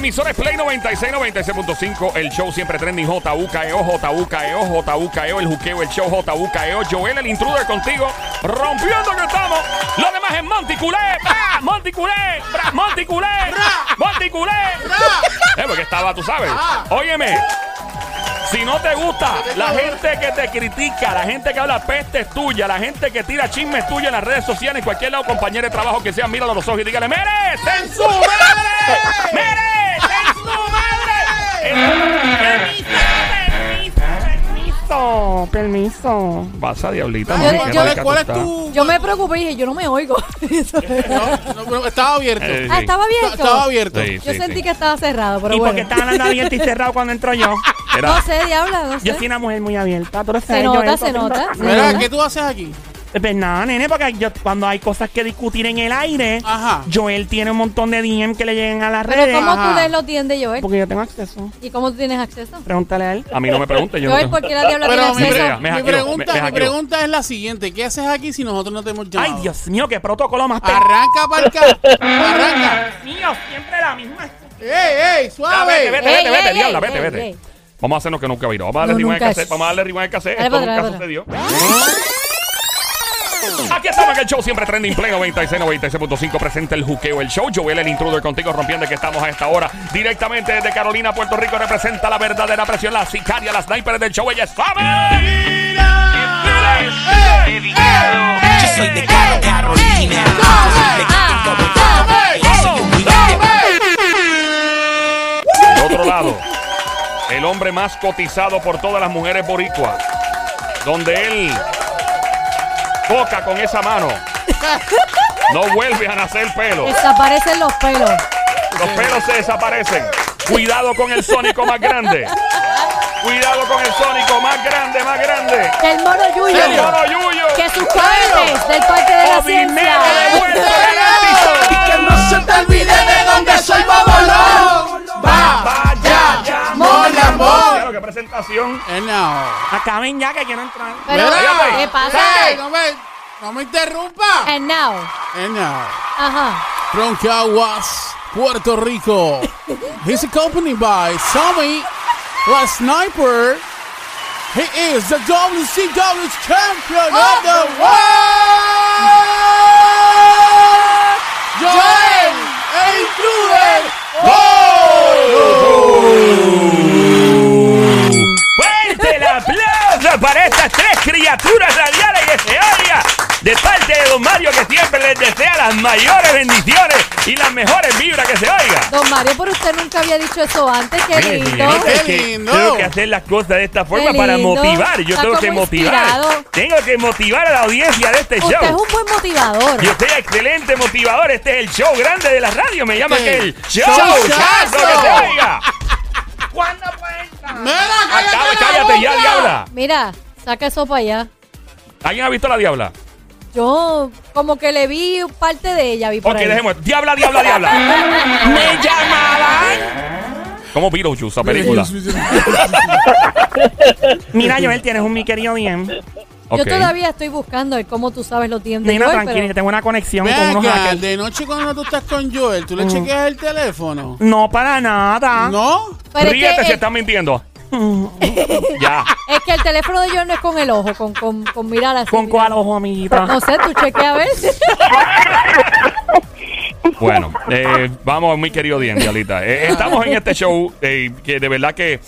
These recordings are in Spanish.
emisora es Play 96, 96.5. El show siempre trending. JUKEO, JUKEO, JUKEO. El juqueo, el show JUKEO. Joel, el intruder contigo. Rompiendo que estamos. Lo demás es Monticulé. Monticulé. Monticulé. Monticulé. Eh, porque estaba, tú sabes. Óyeme. Si no te gusta, la gente que te critica, la gente que habla peste es tuya, la gente que tira chismes tuya en las redes sociales, en cualquier lado, compañero de trabajo que sea, míralo a los ojos y dígale, ¡Mere! ¡En su madre! ¡Mere! Permiso, permiso, permiso. Pasa, diablita. Yo- mami, ¿Cuál es tu...? Yo me preocupé y dije, yo no me oigo. No, no, pero estaba abierto. Eh, ah, estaba abierto. Estaba abierto. Sí, Yo sí, sentí sí. que estaba cerrado, pero ¿Y por bueno. qué están hablando abierto y cerrado cuando entro yo? Era- No sé, diabla, no sé. Yo soy una mujer muy abierta. Tú lo se nota, Joel, se Mira, nota. ¿qué tú haces aquí? Pues nada, nene, porque yo, cuando hay cosas que discutir en el aire, Ajá. Joel tiene un montón de DM que le llegan a las Pero redes. ¿cómo tú Ajá. lees los DM de Joel? Porque yo tengo acceso. ¿Y cómo tú tienes acceso? Pregúntale a él. A mí no me pregunte, yo no Joel, tengo- ¿por qué la diabla Pero tiene mi, acceso? Me mi pregunta, me- me mi pregunta es la siguiente. ¿Qué haces aquí si nosotros no te hemos llamado? Ay, Dios mío, qué protocolo más pe- Arranca para acá. Arranca. Dios mío, siempre la misma. ¡Ey, ey! Ya, ¡Suave! vete, vete, Ey, vete, vete, ey, diabla, ey, vete, ey, vete. ey. Vamos a hacernos que nunca viró. Vamos a darle No, rewind al nunca cassette. es. Vamos a darle rewind al cassette. Dale Esto para nunca atrás, sucedió. Aquí estamos en el show siempre trending play 96 96.5 presenta el juqueo el show. Joel el intruder contigo rompiendo que estamos a esta hora. Directamente desde Carolina Puerto Rico representa la verdadera presión la sicaria la sniper del show. Ella es Fabi Yo soy de Caro Carolina. De otro lado el hombre más cotizado por todas las mujeres boricuas donde él toca con esa mano no vuelve a nacer pelo Desaparecen los pelos. Los pelos se desaparecen. Cuidado con el sónico más grande. Cuidado con el sónico más grande, más grande. El mono Yuyo. El mono Yuyo. Que sus cohetes del Parque de la Ciencia. ápice. Que no se te olvide de dónde soy Bobolón. ¡Va! Ya, Lo que presentación. Eh, no. Acaben ya que quiero entrar. Pero, Mira. ¿qué pasa? ¡Ey, no me, no me interrumpa! And now. And now, Ajá. from Caguas, Puerto Rico, he's accompanied by Sammy, la sniper. He is the WCW champion of the world! Joel, el intruder. Para estas tres criaturas radiales que se oiga. De parte de Don Mario que siempre les desea las mayores bendiciones y las mejores vibras que se oiga. Don Mario, pero usted nunca había dicho eso antes. Qué Mire, lindo. señorita, es Qué que lindo. Tengo que hacer las cosas de esta forma Qué para lindo. motivar. Yo Está tengo que como motivar. inspirado. Tengo que motivar a la audiencia de este Usted es show. un buen motivador. Yo soy excelente motivador. Este es el show grande de la radio. Me llama Sí. que el show. Showchazo. chazo, que se oiga. ¿Cuándo puede entrar? Mira, Acaba, cállate la cállate ya, boca. diabla. Mira, saca eso para allá. ¿Alguien ha visto a la diabla? Yo como que le vi parte de ella, vi por Ok, ahí. dejemos. Diabla, diabla, diabla. Me llamaban. ¿Cómo Beetlejuice, esa película? Mira, Joel, tienes un mi querido Yo todavía estoy buscando el cómo tú sabes los tiempos Joel, tranquila, pero- tengo una conexión con unos hackers. de noche cuando tú estás con Joel, ¿tú le chequeas el teléfono? No, para nada. ¿No? pero es Ríete que si el- están mintiendo. ya. Es que el teléfono de Joel no es con el ojo, con, con, con mirar así. ¿Con cuál ojo, amiguita? No sé, tú chequea a ver. Bueno, eh, vamos, mi querido Dien, Dialita. Eh, estamos en este show eh, que de verdad que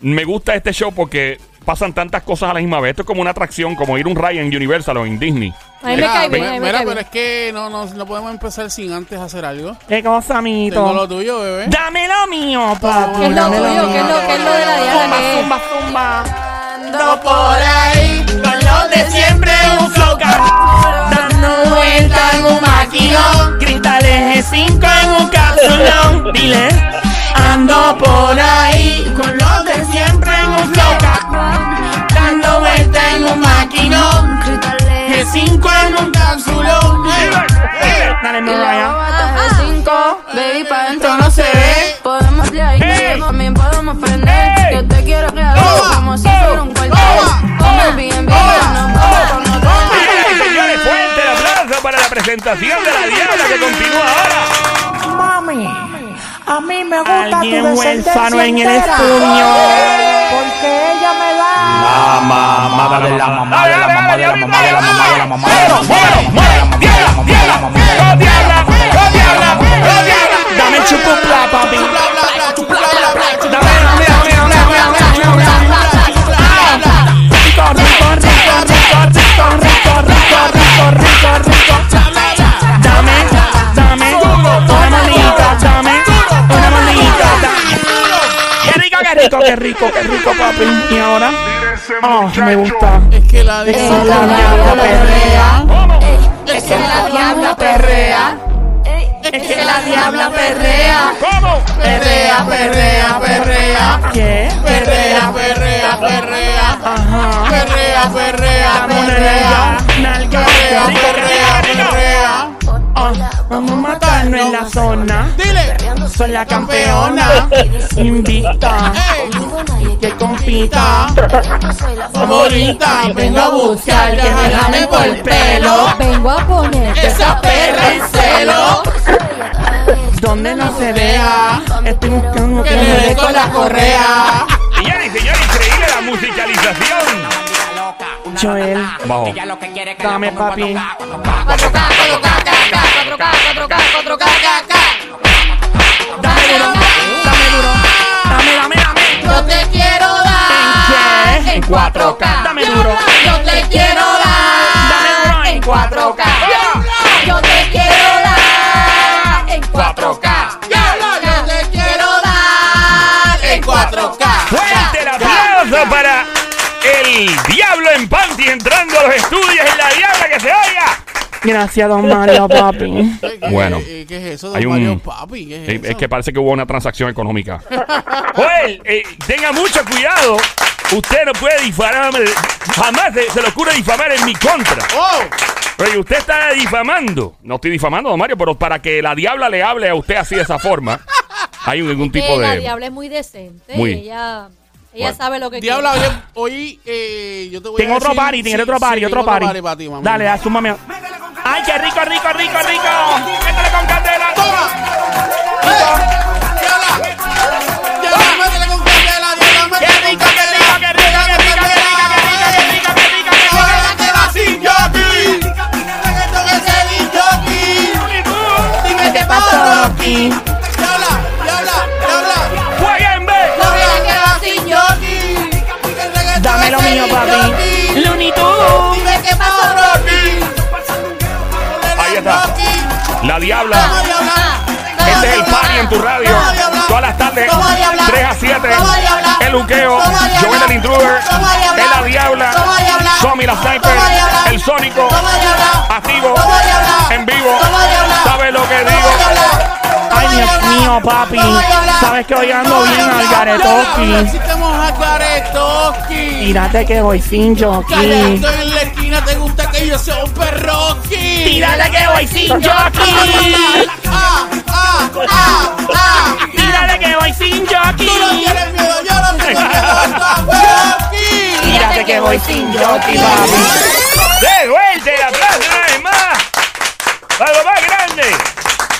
me gusta este show porque pasan tantas cosas a la misma vez. Esto es como una atracción, como ir a un ride en Universal o en Disney. A mí me Mira, cae bien, mira, a mí me mira, cae pero bien. es que no, no, no podemos empezar sin antes hacer algo. ¿Qué cosa, Tengo amiguito? lo tuyo, bebé. Dame lo mío, papi. ¿Qué es lo dame tuyo? ¿Qué es lo, qué es lo de la diabla? Zumba, ¿Qué es? zumba, zumba. Ando por ahí con los de siempre un flow Dando vuelta en un maquinón. Cristales G5 en un capsulón. Dile. Ando por ahí con los de siempre en un flow. Dando vuelta en un maquinón. G5 en un capsulón. Dale, me vaya. Baby, pa' dentro no se ve. Podemos de ahí, Hey. también podemos prender. Hey. Yo te quiero Toma. como si fuera un cuartel. Como bien, bien, señores, fuerte el aplauso para la presentación de la diabla que continúa ahora. Mami, a mí me gusta tu Alguien descendencia huérfano en el entera. estudio. Porque ella me da. La mamá de la mamá de la mamá de la mamá de la mamá de la mamá de la mamá de la mamá de la mamá de la mamá de la mamá de la mamá de la mamá de la Dame chupupla, papi. Rico, rico, rico, rico, rico, rico, rico, rico, rico, rico. Qué rico, qué rico, qué rico, papi. Y ahora, oh, me gusta. Es que la Es diabla la diabla perrea. Es Que la diabla perrea. Es que la diabla perrea. ¿Cómo? Perrea, perrea, perrea. ¿Qué? Perrea, perrea, perrea. Ajá. Perrea, perrea, perrea. Perrea, perrea, perrea. Ah, vamos a matarnos en la zona. Dile, Soy la campeona, invicta, ey, que compita. favorita, vengo a buscar que me por el pelo. Vengo a poner Esa perra en celo. Donde no se vea, estoy buscando Que me dé con la correa. Señores y señores, increíble la musicalización. Joel, Bajo. dame papi. 4K, 4K, 4K, 4K, 4K, 4K, Dame duro, dame duro. Dame, dame, dame. Yo te quiero dar en 4K. Dame duro. Yo te quiero Dame duro dar en 4K. Yo te quiero dar en 4K. El Diablo en Panty entrando a los estudios en la Diabla que se oiga. Gracias, don Mario, papi. Bueno. ¿Qué, es eso, don Hay un- Mario Papi? ¿Qué es eso? Es que parece que hubo una transacción económica. Joel, eh, tenga mucho cuidado. Usted no puede difamarme. Jamás se, se le ocurre difamar en mi contra. ¡Oh! Pero usted está difamando. No estoy difamando, don Mario, pero para que la diabla le hable a usted así de esa forma, hay algún tipo Que la de. diabla es muy decente. Muy. Ella, ella Bueno. sabe lo que Diabla, quiere. oye, hoy eh, yo te voy Tengo a otro decir- party, tiene sí, otro party, sí, otro tengo party. para ti, mamá. Dale, asúmame. Ay, qué rico, rico, rico, rico. Métele con candela. ¡Toma! ¡Eh! ¡Diabla! ¡Diabla, métele con candela! ¡Diabla, Qué métele rico, con qué rico, qué rico, lo es mío, papi. Looney Tunes. Qué pasó, Rocky. Ahí está. La diabla. Este es el party en tu radio. Todas las tardes, Vamos, diabla. 3 a 7. Vamos, diabla. El Luqueo. Joel el Intruder. El la Diabla. Somi la Sniper. El Sónico, activo, en vivo. Dios mío, papi. Vamos. Sabes que hoy ando Vamos, bien al Garetoki. Tírate que voy sin jockey. En la esquina, te gusta que yo sea un perroqui. Tírate que voy sin jockey. Ah, ah, ah. Tírate que voy sin jockey. Tú no tienes miedo, yo no tengo miedo. Perroqui. Tírate que voy sin jockey, papi. De vuelta el aplauso una vez más. Más grande.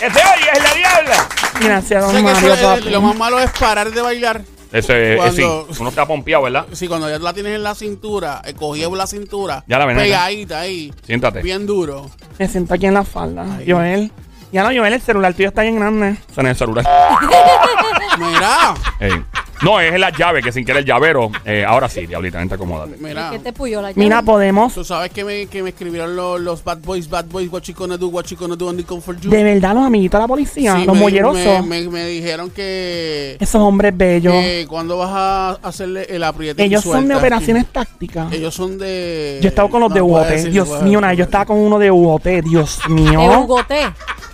Que se oye es la Diabla. Gracias, don Mario, eso es- papi. lo más malo es parar de bailar. Ese, Cuando- sí, uno está pompeado, ¿verdad? Sí, cuando ya la tienes en la cintura, eh, cogí la cintura, Ya la ven acá. pegadita ahí, Siéntate. bien duro. Me siento aquí en la falda. Joel. Ya no, Joel, el celular tuyo está bien grande. En el celular. Mira, Ey. No, es la llave, que sin querer el llavero. Eh, ahora sí, diablita, vente, acomódate. mira. ¿Qué te puyó la Mira, podemos. Tú sabes que me, que me escribieron los, los bad boys, bad boys, what you gonna do, what you gonna do, for you. De verdad, los amiguitos de la policía, Sí, los me- mollerosos. Me, me- me dijeron que, Esos hombres bellos. que cuando vas a hacerle el apriete y Ellos son de operaciones tácticas. Ellos son de... Yo he estado con los no de puedo UOT. decir, Dios puedo mío, decir. nada, yo estaba con uno de UOT. Dios mío.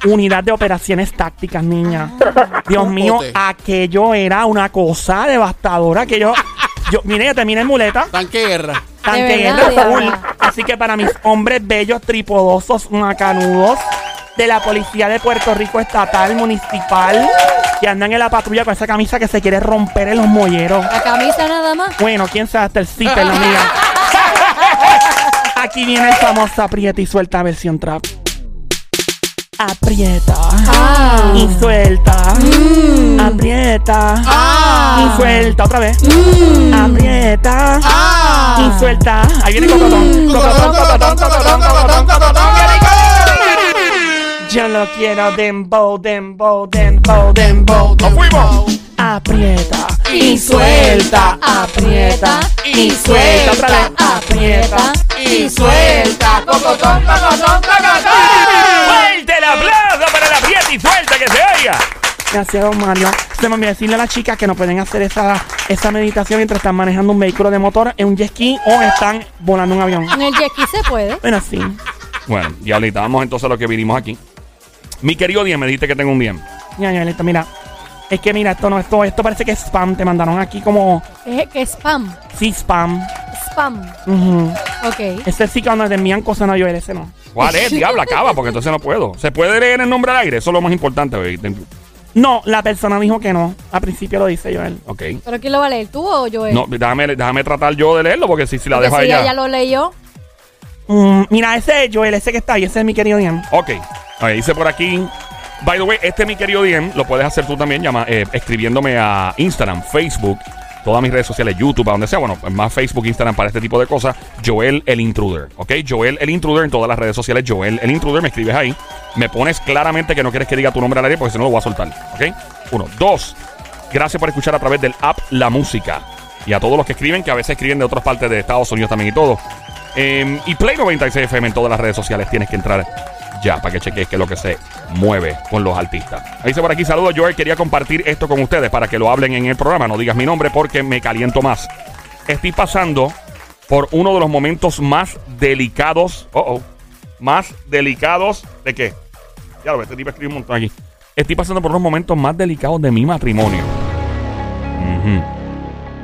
Unidad de operaciones tácticas, niña. Dios mío, aquello era una cosa devastadora. Que yo, yo, mire, yo terminé en muleta. Tanque guerra. Tanque De guerra verdad, full. diabla. Así que para mis hombres bellos, tripodosos, macanudos de la Policía de Puerto Rico Estatal, Municipal, que andan en la patrulla con esa camisa que se quiere romper en los molleros. La camisa nada más. Bueno, quién sabe hasta el zipper, la mía. Aquí viene el famoso aprieta y suelta versión trap. Aprieta. Ah. Y suelta. Mm. Aprieta. Ah. Y suelta. Otra vez. Mm. Aprieta. Ah. Y suelta. Ahí viene cocotón. Cocotón, cocotón, cocotón, cocotón, cocotón. ¡Qué rico! Yo lo quiero dembow, dembow, dembow, dembow. ¡Nos fuimos! Aprieta Y suelta, aprieta y suelta, Otra vez. aprieta y suelta. Cocotón, cocotón, cocotón. ¡Fuerte el aplauso para la aprieta y suelta que se oiga! Gracias, don Mario. Se me olvidó decirle a las chicas que no pueden hacer esa, esa meditación mientras están manejando un vehículo de motor en un jet ski o están volando un avión. En el jet ski se puede. Bueno, sí. Bueno, y ahorita vamos entonces a lo que vinimos aquí. Mi querido Diem, me dijiste que tengo un Diem. Ya, ya, listo, mira. Es que mira, esto no, esto, esto parece que es spam. Te mandaron aquí como Es que es spam. sí, spam. Spam. Ujú. Ok. Ese sí que cuando te envían cosas no Joel, ese no. ¿Cuál es? Diabla, acaba, porque entonces no puedo. ¿Se puede leer el nombre al aire? Eso es lo más importante. güey. No, la persona dijo que no. Al principio lo dice Joel. Ok. ¿Pero quién lo va a leer? ¿Tú o yo? No, déjame, déjame tratar yo de leerlo, porque si, si la Porque dejo si allá. ella lo leyó. Mm, mira, ese es Joel, ese que está ahí, ese es mi querido Ian. Ok. Ahí dice por aquí. By the way, este mi querido Diem lo puedes hacer tú también llama, eh, escribiéndome a Instagram, Facebook, todas mis redes sociales, YouTube, a donde sea. Bueno, más Facebook, Instagram para este tipo de cosas. Joel el Intruder. ¿Ok? Joel el Intruder en todas las redes sociales. Joel el Intruder. Me escribes ahí. Me pones claramente que no quieres que diga tu nombre al aire porque si no lo voy a soltar. ¿Ok? Uno. Dos. Gracias por escuchar a través del app La Música. Y a todos los que escriben, que a veces escriben de otras partes de Estados Unidos también y todo. Eh, y Play 96 FM en todas las redes sociales. Tienes que entrar ya para que cheques qué es lo que se mueve con los artistas. Ahí dice por aquí, saludos Joel, quería compartir esto con ustedes para que lo hablen en el programa. No digas mi nombre porque me caliento más. Estoy pasando por uno de los momentos más delicados. Oh, oh. Más delicados de qué? Ya lo ves, este tipo escribe un montón aquí. Estoy pasando por unos momentos más delicados de mi matrimonio.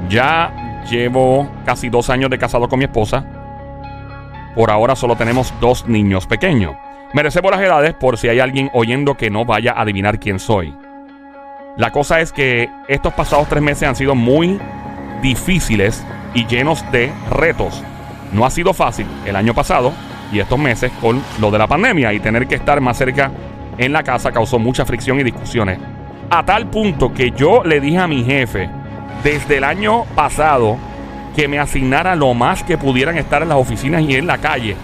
Ya llevo casi dos años de casado con mi esposa. Por ahora solo tenemos dos niños pequeños. Merecemos las edades por si hay alguien oyendo que no vaya a adivinar quién soy. La cosa es que estos pasados tres meses han sido muy difíciles y llenos de retos. No ha sido fácil el año pasado y estos meses con lo de la pandemia y tener que estar más cerca en la casa causó mucha fricción y discusiones. A tal punto que yo le dije a mi jefe desde el año pasado que me asignara lo más que pudieran estar en las oficinas y en la calle.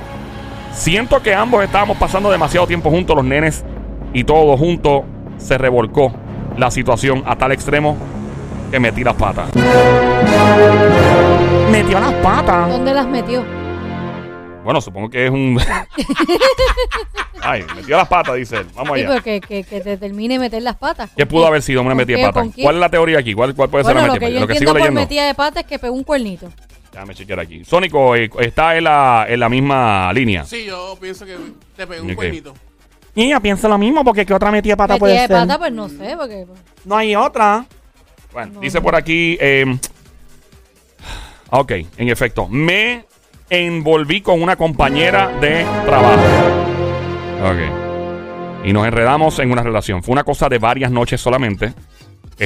Siento que ambos estábamos pasando demasiado tiempo juntos, los nenes y todo junto se revolcó la situación a tal extremo que metí las patas. Metió las patas. ¿Dónde las metió? Bueno, supongo que es un. Ay, metió las patas, dice él. Vamos Sí, allá. pues que, que, que te termine de meter las patas. ¿Qué ¿Con pudo haber sido una ¿Con metida de patas? ¿Cuál es la teoría aquí? ¿Cuál, cuál puede ser Bueno, la lo metida? que yo Lo que entiendo sigo por metida de patas es que pegó un cuernito. Déjame chequear aquí. Sónico eh, está en la, en la misma línea. Sí, yo pienso que te pegó un Ok. cuernito. Y ella piensa lo mismo porque qué otra metida de pata Metida puede de ser. patas, pues no sé, porque... No hay otra. Bueno, No, dice no. por aquí. eh, ok, en efecto. Me envolví con una compañera de trabajo. Ok. Y nos enredamos en una relación. Fue una cosa de varias noches solamente.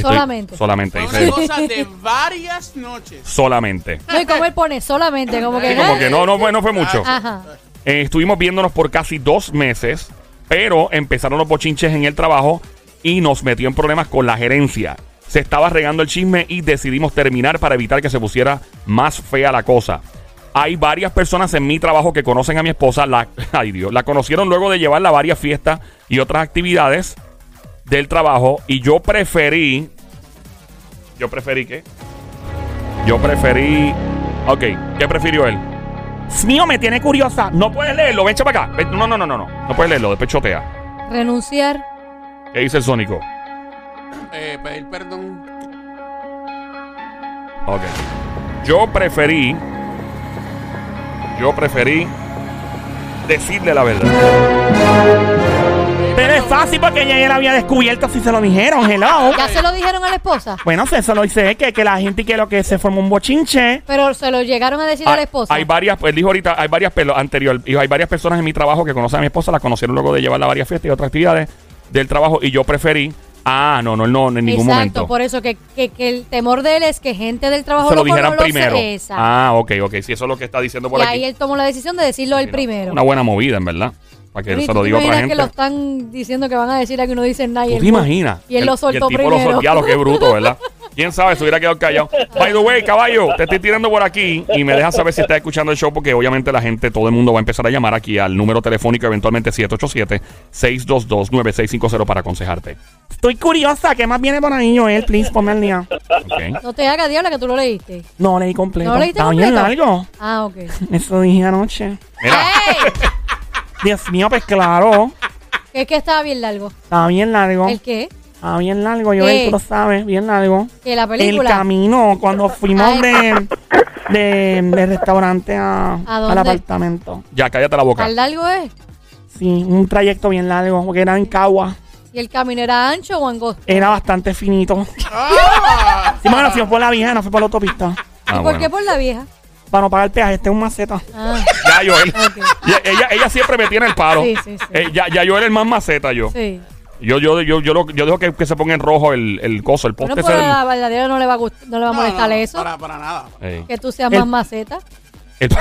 Solamente. Solamente. Fue dice una él. cosa de varias noches. Solamente. No, y como él pone solamente, como que... Sí, como que no, no, fue- no fue mucho. Ajá. Eh, estuvimos viéndonos por casi dos meses, pero empezaron los bochinches en el trabajo y nos metió en problemas con la gerencia. Se estaba regando el chisme y decidimos terminar para evitar que se pusiera más fea la cosa. Hay varias personas en mi trabajo que conocen a mi esposa. La, ay Dios, la conocieron luego de llevarla a varias fiestas y otras actividades del trabajo. Y yo preferí. Yo preferí qué? Yo preferí. Ok, ¿qué prefirió él? Mío, me tiene curiosa. No puedes leerlo, ven para acá. Ven, No, no, no, no, no. No puedes leerlo, después chotea. Renunciar. ¿Qué dice el Sónico? Eh, pedir perdón. Ok. Yo preferí. Yo preferí decirle la verdad. Pero es fácil porque ella ya la había descubierto si se lo dijeron. Hello. ¿Ya se lo dijeron a la esposa? Bueno, se- eso lo dice que, que la gente que lo que se formó un bochinche. Pero se lo llegaron a decir a la esposa. Ah, Hay varias, él dijo ahorita, hay varias, pelo- anterior, dijo, hay varias personas en mi trabajo que conocen a mi esposa, la conocieron luego de llevarla a varias fiestas y otras actividades del trabajo y yo preferí, ah, no, no, no, en ningún Exacto, momento. por eso que, que, que el temor de él es que gente del trabajo Se lo dijeran primero. Exacto. Ah, ok, ok, sí, eso es lo que está diciendo por y aquí. ahí él tomó la decisión de decirlo él primero. Una buena movida, en verdad. Para que ¿Y se lo diga a otra gente. que lo están diciendo que van a decir a que uno dice nada y ¿Tú te imaginas? Y él lo soltó el tipo primero. Lo soltó, qué bruto, ¿verdad? ¿Quién sabe? Se hubiera quedado callado. By the way, caballo, te estoy tirando por aquí y me dejas saber si estás escuchando el show porque obviamente la gente, todo el mundo va a empezar a llamar aquí al número telefónico eventualmente 787-622-9650 para aconsejarte. Estoy curiosa. ¿Qué más viene por ahí, Joel? Please, ponme al día. No te hagas diabla que tú lo leíste. No, leí completo. ¿No lo leíste Está bien completo? largo. Ah, ok. Eso dije anoche. Mira. Dios mío, pues claro. Es que estaba bien largo. Está bien largo. ¿El qué? Está bien largo, ¿Qué? Joel, tú lo sabes. Bien largo. Que la El película. camino, cuando fuimos de, de, de restaurante a, ¿A al apartamento. ya, cállate la boca. ¿Al largo es? Sí, un trayecto bien largo, porque era en Cagua. ¿Y el camino era ancho o angosto? Era bastante finito. Ah, Sí, bueno, fuimos por la vieja, no fue por la autopista. Ah, ¿Y por bueno. qué por la vieja? Para no pagar el peaje, este es un maceta. Ah, Ya, Joel. ok. Ya, ella, ella siempre me tiene el paro. Sí, sí, sí. Eh, ya, ya yo era el más maceta yo. Sí. Yo, yo, yo, yo, lo- yo dejo que, que se ponga en rojo el, el coso, el Bueno, poste pues ese a la verdadera no le va a, gust- no le va a no, molestar no, eso. Para, para nada. Que tú seas El- más maceta. El-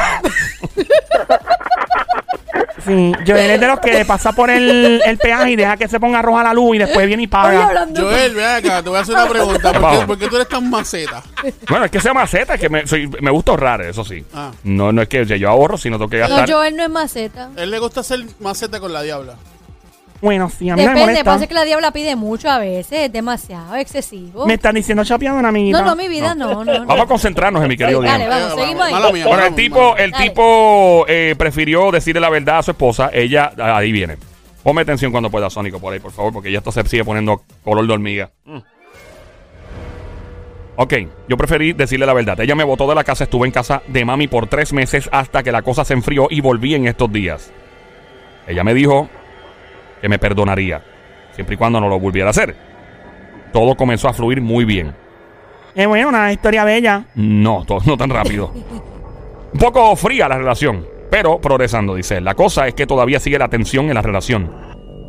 Sí, Joel es de los que pasa por el, el peaje y deja que se ponga roja la luz y después viene y paga. Joel, ven acá, te voy a hacer una pregunta. ¿Por qué, por qué tú eres tan maceta? bueno, es que sea maceta, es que me, soy- me gusta ahorrar, eso sí. Ah. No, no es que yo ahorro, sino tengo que No, gastar. Joel no es maceta. Él le gusta hacer maceta con la diabla. Bueno, sí, a mí no me Depende, molesta. pasa que la diabla pide mucho a veces, es demasiado excesivo. Me están diciendo chapeadora, amiguita. No, no, mi vida, no, no. no. Vamos a concentrarnos en mi querido dale, Diana. vamos, Eh, seguimos ahí. mala mía, Bueno, el tipo, el Dale. tipo eh, prefirió decirle la verdad a su esposa. Ella, ahí viene. Ponme atención cuando pueda, Sónico, por ahí, por favor, porque ya esto se sigue poniendo color de hormiga. Mm. Ok, yo preferí decirle la verdad. Ella me botó de la casa, estuve en casa de mami por tres meses hasta que la cosa se enfrió y volví en estos días. Ella me dijo que me perdonaría, siempre y cuando no lo volviera a hacer. Todo comenzó a fluir muy bien. Es bueno, una historia bella. No, to- no tan rápido. Un poco fría la relación, pero progresando, dice. él. La cosa es que todavía sigue la tensión en la relación.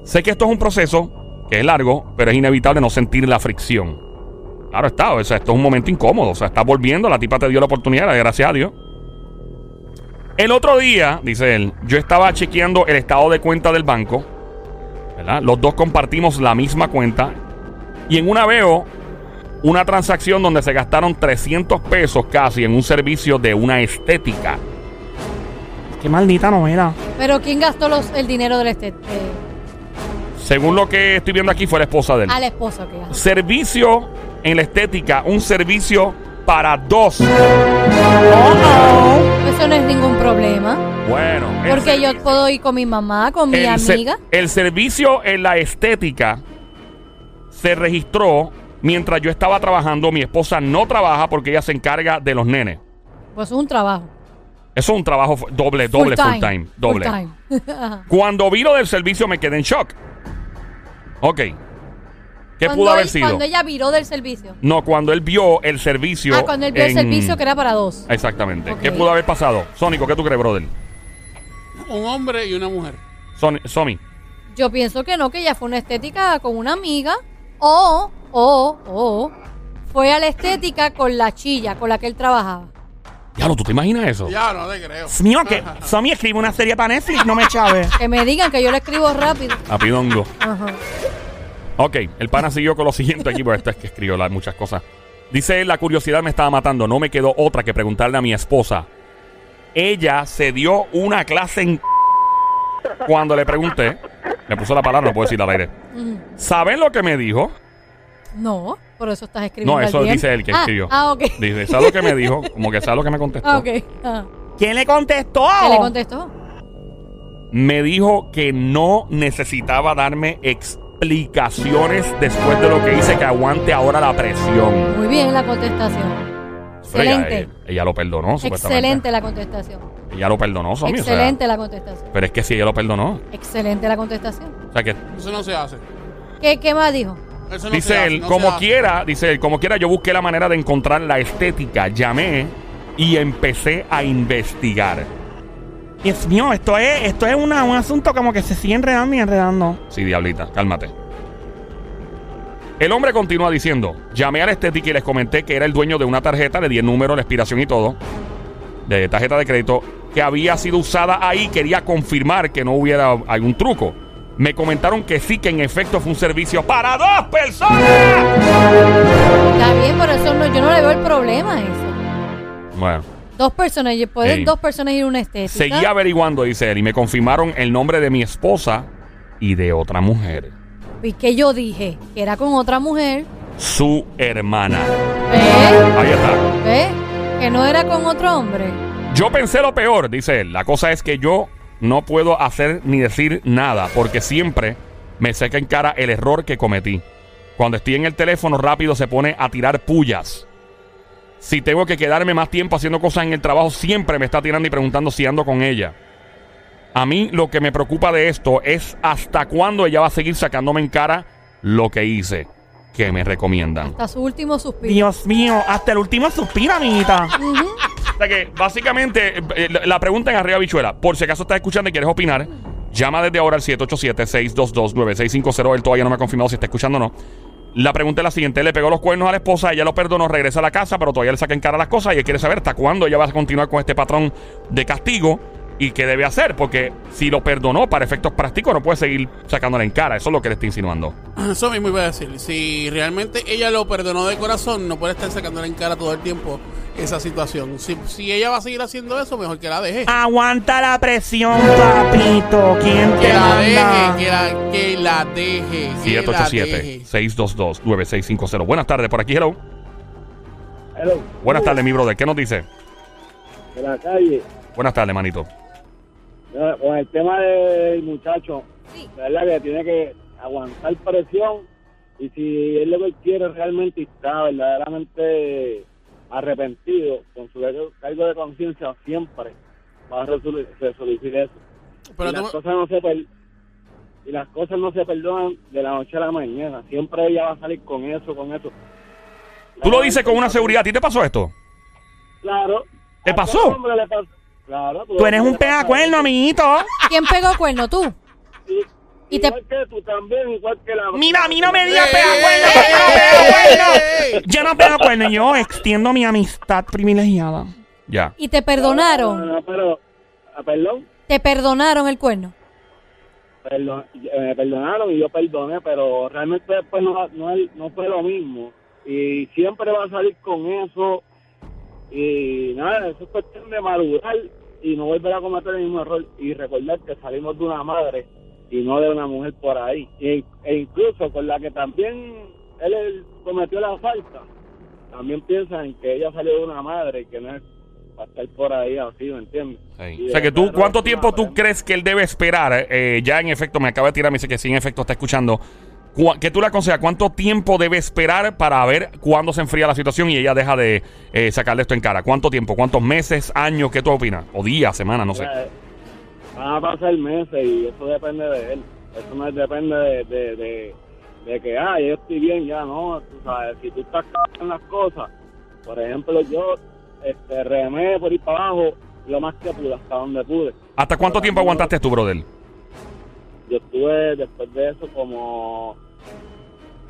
Sé que esto es un proceso que es largo, pero es inevitable no sentir la fricción. Claro está, o sea, esto es un momento incómodo. O sea, está volviendo, la tipa te dio la oportunidad, gracias a Dios. El otro día, dice él, yo estaba chequeando el estado de cuenta del banco. ¿Verdad? Los dos compartimos la misma cuenta. Y en una veo una transacción donde se gastaron 300 pesos casi en un servicio de una estética. Qué maldita novela. Pero ¿quién gastó los, el dinero del este? eh, Según lo que estoy viendo aquí, fue la esposa de él. a la esposa que gastó. Servicio en la estética, un servicio para dos. Eso no es ningún problema. Bueno, Porque yo puedo ir con mi mamá, con mi el, se- amiga. el servicio en la estética se registró mientras yo estaba trabajando. Mi esposa no trabaja porque ella se encarga de los nenes. Pues es un trabajo. Eso es un trabajo doble, doble, full time. doble. Full time. Ajá. Cuando vi lo del servicio me quedé en shock. Ok. ¿Qué Cuando pudo haber él- sido? Cuando ella viró del servicio. No, cuando él vio el servicio. Ah, cuando él vio el en- servicio que era para dos. Exactamente. Ok. ¿Qué pudo haber pasado? Sónico, ¿qué tú crees, brother? Un hombre y una mujer. Sony, Somi. Yo pienso que no, que ella fue una estética con una amiga. O, o, o, fue a la estética con la chilla con la que él trabajaba. Diablo, ¿tú te imaginas eso? Ya, no te creo. Mío, que Somi escribe una serie para Netflix, no me chave. Que me digan que yo le escribo rápido. A pidongo. Ajá. Ok, el pana siguió con lo siguiente aquí, porque esto es que escribió la- muchas cosas. Dice la curiosidad me estaba matando. No me quedó otra que preguntarle a mi esposa. Ella se dio una clase en... Cuando le pregunté, me puso la palabra, no puedo decir al aire. ¿Saben lo que me dijo? No, por eso estás escribiendo. No, eso dice él que Ah, escribió. Ah, ok. Dice, ¿sabes lo que me dijo? Como que ¿sabes lo que me contestó? Ah, ok. Ah. ¿Quién le contestó? ¿Qué le contestó? Me dijo que no necesitaba darme explicaciones después de lo que hice, que aguante ahora la presión. Muy bien la contestación. Pero Excelente. eh, ella lo perdonó, supuestamente. Excelente la contestación. Ella lo perdonó, Somi, o sea, Excelente la contestación. pero es que si ella lo perdonó. Excelente la contestación. O sea que Eso no se hace. ¿Qué, qué más dijo? Eso no se dice hace, él, no como se hace. quiera, dice él, como quiera, yo busqué la manera de encontrar la estética. Llamé y empecé a investigar. Dios mío, esto es, esto es una- un asunto como que se sigue enredando y enredando. Sí, diablita, cálmate. El hombre continúa diciendo, llamé a la estética y les comenté que era el dueño de una tarjeta de 10 números, la expiración y todo, de tarjeta de crédito, que había sido usada ahí. Quería confirmar que no hubiera algún truco. Me comentaron que sí, que en efecto fue un servicio para dos personas. Está bien, por eso no, yo no le veo el problema a eso. Bueno, Dos personas, pueden Ey. dos personas ir a una estética. seguí averiguando, dice él, y me confirmaron el nombre de mi esposa y de otra mujer. ¿Y que yo dije? Que era con otra mujer. Su hermana. Ahí está. ¿Ves? Que no era con otro hombre. Yo pensé lo peor, dice él. La cosa es que yo no puedo hacer ni decir nada porque siempre me seca en cara el error que cometí. Cuando estoy en el teléfono rápido se pone a tirar pullas. Si tengo que quedarme más tiempo haciendo cosas en el trabajo, siempre me está tirando y preguntando si ando con ella. A mí lo que me preocupa de esto es hasta cuándo ella va a seguir sacándome en cara lo que hice. Que me recomiendan. Hasta su último suspiro. Dios mío, hasta el último suspiro, amiguita. O sea que básicamente eh, la- la pregunta en arriba bichuela, por si acaso estás escuchando y quieres opinar, llama desde ahora al 787-622-9650. Él todavía no me ha confirmado si está escuchando o no. La pregunta es la siguiente: le pegó los cuernos a la esposa, ella lo perdonó, regresa a la casa, pero todavía le saca en cara las cosas y quiere saber hasta cuándo ella va a continuar con este patrón de castigo y qué debe hacer, porque si lo perdonó para efectos prácticos, no puede seguir sacándole en cara. Eso es lo que le está insinuando. Eso mismo iba a decir. Si realmente ella lo perdonó de corazón, no puede estar sacándole en cara todo el tiempo esa situación. Si, si ella va a seguir haciendo eso, mejor que la deje. Aguanta la presión, papito. ¿Quién te Que la deje, manda? que la, que la deje. Que la deje. 787-622-9650. Buenas tardes, por aquí, hello. Hello, Buenas tardes, mi brother. ¿Qué nos dice? de la calle. Buenas tardes, manito. Con el tema del muchacho, ¿verdad? Que tiene que aguantar presión y si él lo que quiere realmente está verdaderamente arrepentido con su cargo de conciencia, siempre va a resolucir eso. Pero y, tú- las cosas no se per- y las cosas no se perdonan de la noche a la mañana. Siempre ella va a salir con eso, con eso. Tú lo dices con una seguridad. ¿A ti te pasó esto? Claro. ¿Te a pasó? todo hombre le pasa. Claro. Tú eres un pegacuerno, amiguito. ¿Quién pegó cuerno? ¿Tú? Y, te- igual que tú también, igual que la... Mira, a mí no me digas ¡Ey, pegacuerno. Yo no ey, pego cuerno. ey, ey! Yo no pego cuerno. Yo extiendo mi amistad privilegiada. Ya. ¿Y te No, perdonaron? no, pero, ah, perdón, ¿Te perdonaron el cuerno? perdón, eh, me perdonaron y yo perdoné, pero realmente después no, no, es- no fue lo mismo. Y siempre va a salir con eso. Y nada, eso es cuestión de madurar y no volver a cometer el mismo error. Y recordar que salimos de una madre y no de una mujer por ahí. Y, e incluso con la que también él, él cometió la falta, también piensan en que ella salió de una madre y que no es para estar por ahí así, ¿me entiendes? O sea que tú, ¿cuánto tiempo tú crees que él debe esperar? Eh, ya en efecto, me acaba de tirar, me dice que sí, en efecto está escuchando. ¿Qué tú le aconsejas? ¿Cuánto tiempo debe esperar para ver cuándo se enfría la situación y ella deja de eh, sacarle esto en cara? ¿Cuánto tiempo? ¿Cuántos meses, años? ¿Qué tú opinas? ¿O días, semanas? No sé. Eh, Van a pasar meses y eso depende de él. Eso no depende de, de, de, de que, ah, yo estoy bien, ya no. Tú sabes, si tú estás en las cosas, por ejemplo, yo este, remé por ir para abajo lo más que pude, hasta donde pude. ¿Hasta cuánto tiempo aguantaste tú, brother? Yo estuve después de eso como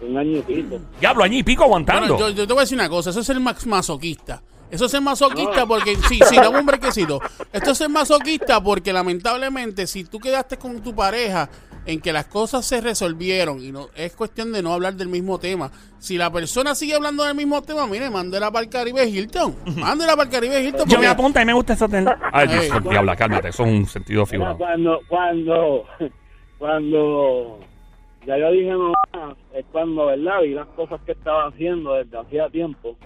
un año y pico. Diablo, año y pico aguantando. Bueno, yo, yo te voy a decir una cosa, eso es ser max masoquista. Eso es ser masoquista porque, sí, sí, dame un brequecito. Esto es ser masoquista porque lamentablemente si tú quedaste con tu pareja en que las cosas se resolvieron y no es cuestión de no hablar del mismo tema. Si la persona sigue hablando del mismo tema, mire, mándela para el Caribe Hilton. Mándela para el Caribe Hilton. Yo me apunto y me gusta eso. ten- Ay. Dios, diabla, cálmate. Eso es un sentido figurado. cuando, cuando, cuando ya yo dije no más, es cuando, ¿verdad? Vi las cosas que estaba haciendo desde hacía tiempo,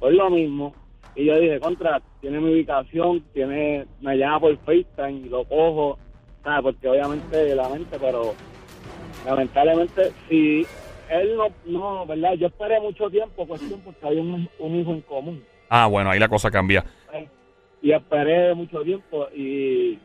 pues lo mismo. Y yo dije, contra, tiene mi ubicación, tiene, me llama por FaceTime y lo cojo, ¿sabes? Porque obviamente la mente, pero lamentablemente, si él no, no, ¿verdad? Yo esperé mucho tiempo, cuestión porque había un, un hijo en común Ah, bueno, ahí la cosa cambia. y esperé mucho tiempo y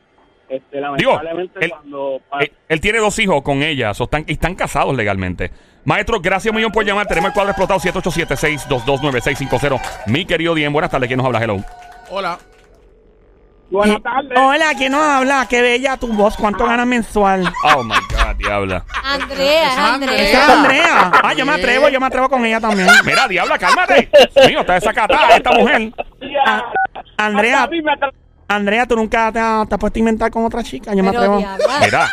este Digo, lamentablemente él- cuando pa- Él, él tiene dos hijos con ella, so están, y están casados legalmente. Maestro, gracias millón por llamar. Tenemos el cuadro explotado 787-622-9650. Mi querido Dien, buenas tardes. ¿Quién nos habla? Hello. Hola. buenas tardes Hola, ¿quién nos habla? Qué bella tu voz. ¿Cuánto ganas mensual? Oh my God, diabla. Andrea, es Andrea. Esa es Andrea. Ah, yo me atrevo, yo me atrevo con ella también. Mira, diabla, cálmate. Mío, está desacatada esta mujer. Ah, Andrea, Andrea, tú nunca te has, te has puesto a inventar con otra chica. Yo me Pero atrevo. diabla, Mira,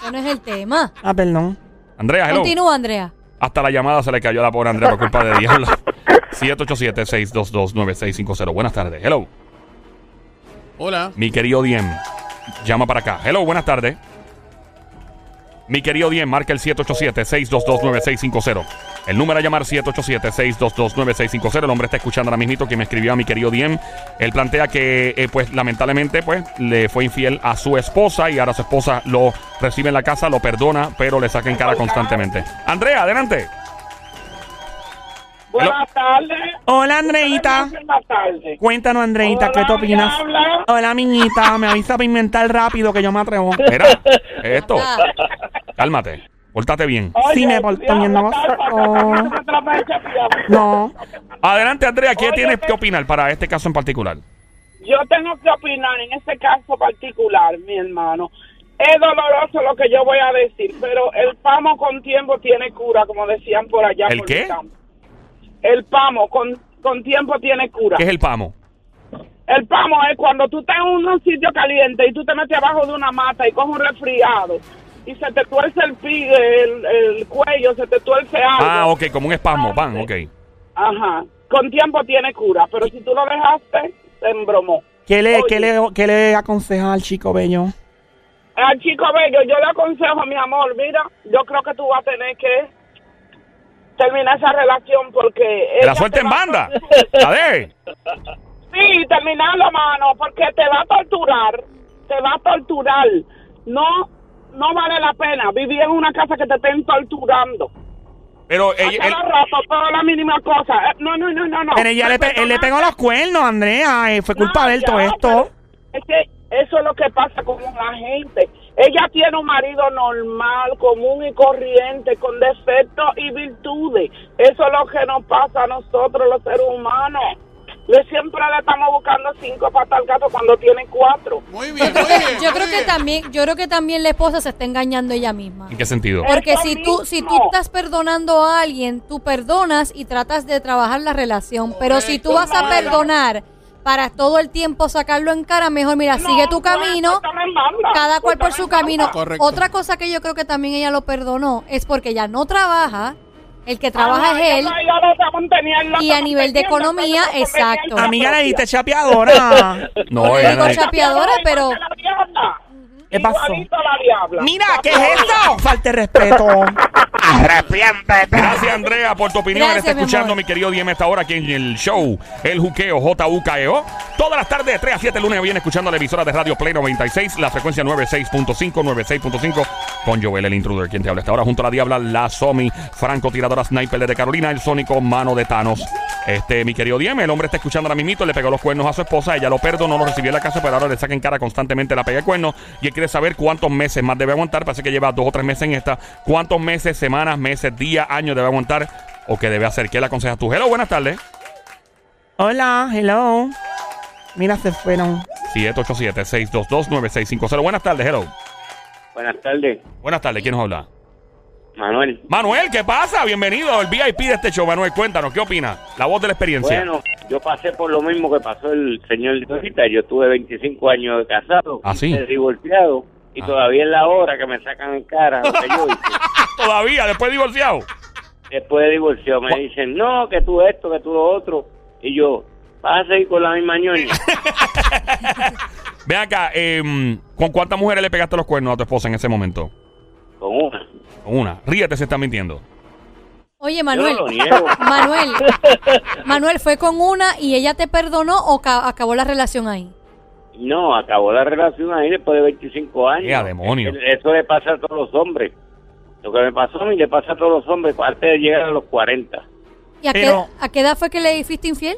eso no es el tema. Ah, perdón. Andrea, hello. Continúa, Andrea. Hasta la llamada se le cayó a la pobre Andrea por culpa de Diablo. 787-622-9650. Buenas tardes. Hello. Hola. Mi querido Diem, llama para acá. Hello, buenas tardes. Mi querido Diem, marca el 787-622-9650. El número a llamar 787-622-9650. El hombre está escuchando ahora mismito que me escribió a mi querido Diem. Él plantea que, eh, pues, lamentablemente, pues, le fue infiel a su esposa y ahora su esposa lo recibe en la casa, lo perdona, pero le saca en cara constantemente. Andrea, adelante. Buenas tardes. Hola, Andreita. Cuéntanos, Andreita, ¿qué te opinas? Hola, miñita. Me avisa para inventar rápido que yo me atrevo. Mira, esto. Cálmate. Pórtate bien. Sí, me porto bien, no. No. Adelante, Andrea, ¿qué tienes que opinar para este caso en particular? Yo tengo que opinar en este caso particular, mi hermano. Es doloroso lo que yo voy a decir, pero el pamo con tiempo tiene cura, como decían por allá. ¿El por qué? mi campo. El pamo con, con tiempo tiene cura. ¿Qué es el pamo? El pamo es cuando tú estás en un sitio caliente y tú te metes abajo de una mata y coges un resfriado y se te tuerce el, pi, el, el cuello, se te tuerce algo. Ah, ok, como un espasmo, pan, ok. Ajá. Con tiempo tiene cura, pero si tú lo dejaste, se embromó. ¿Qué le, Oye. qué le, qué le aconseja al chico bello? Al chico bello, yo le aconsejo, mi amor, mira, yo creo que tú vas a tener que terminar esa relación porque... ¿Que ella la suelte te en banda? A ver. Sí, terminarlo, mano, porque te va a torturar, te va a torturar. No, no vale la pena vivir en una casa que te estén torturando. Pero ella, él- rato, toda la mínima cosa. Eh, No, no, no, no, no. Pero ella le, pe- él le pegó los cuernos, Andrea. eh, fue culpa No, de él todo esto. Es que eso es lo que pasa con la gente. Ella tiene un marido normal, común y corriente, con defectos y virtudes. Eso es lo que nos pasa a nosotros, los seres humanos. Le siempre le estamos buscando cinco patas al gato cuando tiene cuatro. Muy bien, muy bien. Yo muy creo que también, yo creo que también la esposa se está engañando ella misma. ¿En qué sentido? Porque Eso si tú, si tú estás perdonando a alguien, tú perdonas y tratas de trabajar la relación. Pero si tú vas a perdonar para todo el tiempo sacarlo en cara, mejor mira, sigue tu No, camino, banda, cada cual por su camino. Correcto. Otra cosa que yo creo que también ella lo perdonó es porque ella no trabaja, el que trabaja Ajá, es él. Y a nivel de economía, exacto. Amiga, le diste chapeadora. No, No le ella no- chapeadora, pero. ¿Qué pasó? Igualito la diabla. Mira, ¿qué es eso? Falta de respeto. Arrepiéntete. Gracias, Andrea, por tu opinión. Él Gracias, está mi escuchando, amor. mi querido Diem, esta hora aquí en el show El Juqueo, J-U-K-E-O. Todas las tardes de 3 a 7 lunes viene escuchando la emisora de Radio Play 96, la frecuencia 96.5, 96.5, con Joel, el intruder, quien te habla esta hora, junto a la Diabla, la Somi, Franco, tiradora sniper de Carolina, el Sónico, mano de Thanos. Este, mi querido Diem, el hombre está escuchando ahora mismito, le pegó los cuernos a su esposa, ella lo perdonó, lo recibió en la casa, pero ahora le saca en cara constantemente la pega de cuernos y él quiere saber cuántos meses más debe aguantar, parece que lleva dos o tres meses en esta, cuántos meses, semanas, meses, días, años debe aguantar o qué debe hacer. ¿Qué le aconsejas tú? Hello, buenas tardes. Hola, hello. Mira, se fueron. 787-622-9650. Buenas tardes, hello. Buenas tardes, Buenas tardes, ¿quién nos habla? Manuel. Manuel, ¿qué pasa? Bienvenido al VIP de este show. Manuel, cuéntanos, ¿qué opina? La voz de la experiencia. Bueno, yo pasé por lo mismo que pasó el señor de ahorita. Yo tuve 25 años de casado, ¿Ah, sí? de divorciado, y Ah. todavía es la hora que me sacan en cara lo que yo hice. Todavía, después de divorciado. Después de divorcio me dicen, no, que tú esto, que tú lo otro. Y yo, vas a seguir con la misma ñoña. Ven acá, em, ¿con cuántas mujeres le pegaste los cuernos a tu esposa en ese momento? Con una. Con una. Ríete, se está mintiendo. Oye, Yo Manuel. no lo niego. Manuel. Manuel, ¿fue con una y ella te perdonó o ca- acabó la relación ahí? No, acabó la relación ahí después de 25 años. ¡Ea, demonio! Eso le pasa a todos los hombres. Lo que me pasó a mí le pasa a todos los hombres antes de llegar a los 40, ¿Y a, Pero- qué, a qué edad fue que le fuiste infiel?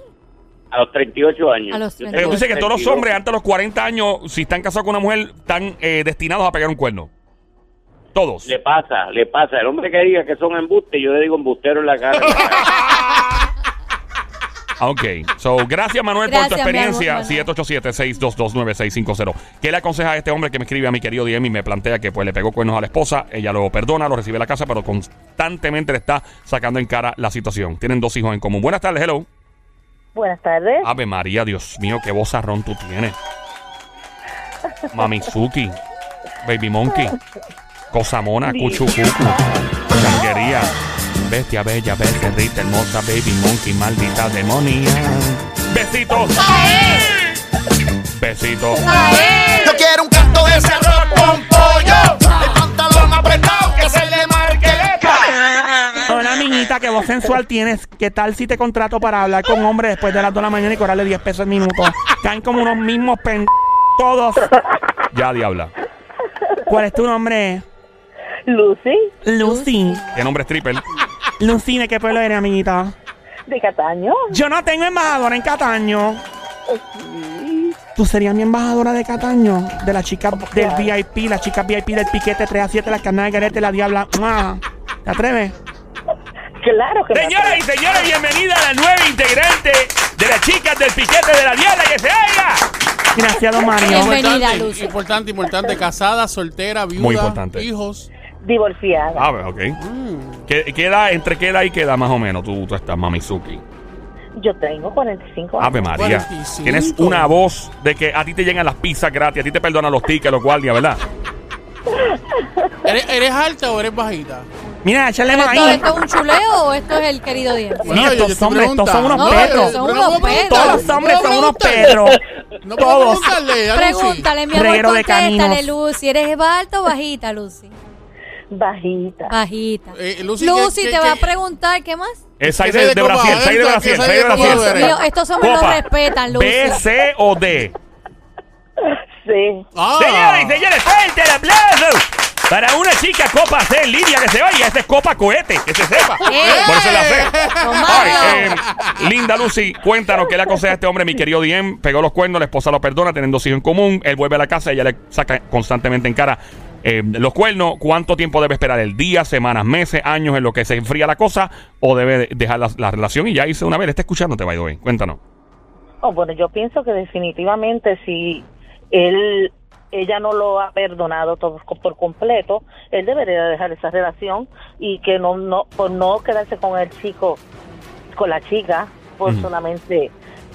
a los 38 años. A los Yo 38. Eh, tengo dice que todos los 32. hombres antes de los 40 años, si están casados con una mujer, están eh, destinados a pegar un cuerno. Todos. Le pasa, le pasa. El hombre que diga que son embustes, yo le digo embustero en la cara. Ok. So, gracias, Manuel, por tu experiencia. amor, Manuel. 787-622-9650. ¿Qué le aconseja a este hombre que me escribe a mi querido Diem y me plantea que pues le pegó cuernos a la esposa? Ella lo perdona, lo recibe en la casa, pero constantemente le está sacando en cara la situación. Tienen dos hijos en común. Buenas tardes, hello. Buenas tardes. Ave María, Dios mío, qué vozarrón tú tienes. Mamizuki, Baby Monkey, Cosamona, Cuchucucu, Changuería, Bestia Bella, Becerrita Hermosa, Baby Monkey, Maldita Demonia. Besitos. Besitos. Yo quiero un canto de ese arroz con pollo. El pantalón apretado que se le marque. Hola, niñita, qué voz sensual tienes. ¿Qué tal si te contrato para hablar con hombre después de las 2 de la mañana y cobrarle 10 pesos el minuto? Caen como unos mismos pen... Todos. Ya, diabla. ¿Cuál es tu nombre? Lucy, Lucy. ¿Qué nombre es Triple? Lucy, ¿de qué pueblo eres, amiguita? de Cataño. Yo no tengo embajadora en Cataño. ¿Tú serías mi embajadora de Cataño? De la chica del VIP, la chica VIP del piquete 3 a 7, la carnada de garete, la diabla. ¡Mua! ¿Te atreves? Claro que Señoras y señores, bienvenida a la nueva integrante de las chicas del piquete de la diabla que se oiga. Gracias, don Mario. Bienvenida, Importante, Lucy. importante, importante. Casada, soltera, viuda, Muy importante. hijos. Divorciada. Ah, ok. ¿Qué, qué edad, entre qué edad y qué edad más o menos tú, tú estás, Mamizuki? Yo tengo 45 años. Ave María. 45. Tienes una voz de que a ti te llegan las pizzas gratis, a ti te perdonan los tickets, los guardias, ¿verdad? ¿Eres, eres alta o eres bajita? Mira, échale ¿Esto, maíz. ¿Esto es un chuleo o esto es el querido Diente? Bueno, estos yo- yo te hombres, estos son unos No, perros. son unos perros. Todos los hombres son unos perros. No puedo Todos. preguntarle a Lucy. Pregúntale, mi amor, Reguero contéstale. Lucy. ¿Eres alta o bajita, Lucy? Bajita. Bajita. Eh, Lucy, Lucy, ¿qué- te qué- va a qué- preguntar, ¿qué más? Es ¿Qué 6 size de, de de Brasil, eres? 6 de ¿Qué Brasil, 6 de Brasil. estos hombres no Copa. respetan, Lucy. B, C o D. Sí. Ah. Señoras y señores, fuerte el aplauso para una chica Copa C en línea que se oiga. Esta es Copa Cohete, que se sepa. ¡Eh! Por eso la sé. Don Ay, eh, linda Lucy, cuéntanos qué le aconseja a este hombre, mi querido Diem. Pegó los cuernos, la esposa lo perdona, tienen dos hijos en común. Él vuelve a la casa, ella le saca constantemente en cara eh, los cuernos. ¿Cuánto tiempo debe esperar? ¿El día, semanas, meses, años en lo que se enfría la cosa? ¿O debe de- dejar la, la relación y ya hice una vez? Está escuchándote, by the way. Cuéntanos. Oh, bueno, yo pienso que definitivamente si él, ella no lo ha perdonado todo por completo, él debería dejar esa relación y que no, no, por no quedarse con el chico, con la chica, por Ujú. solamente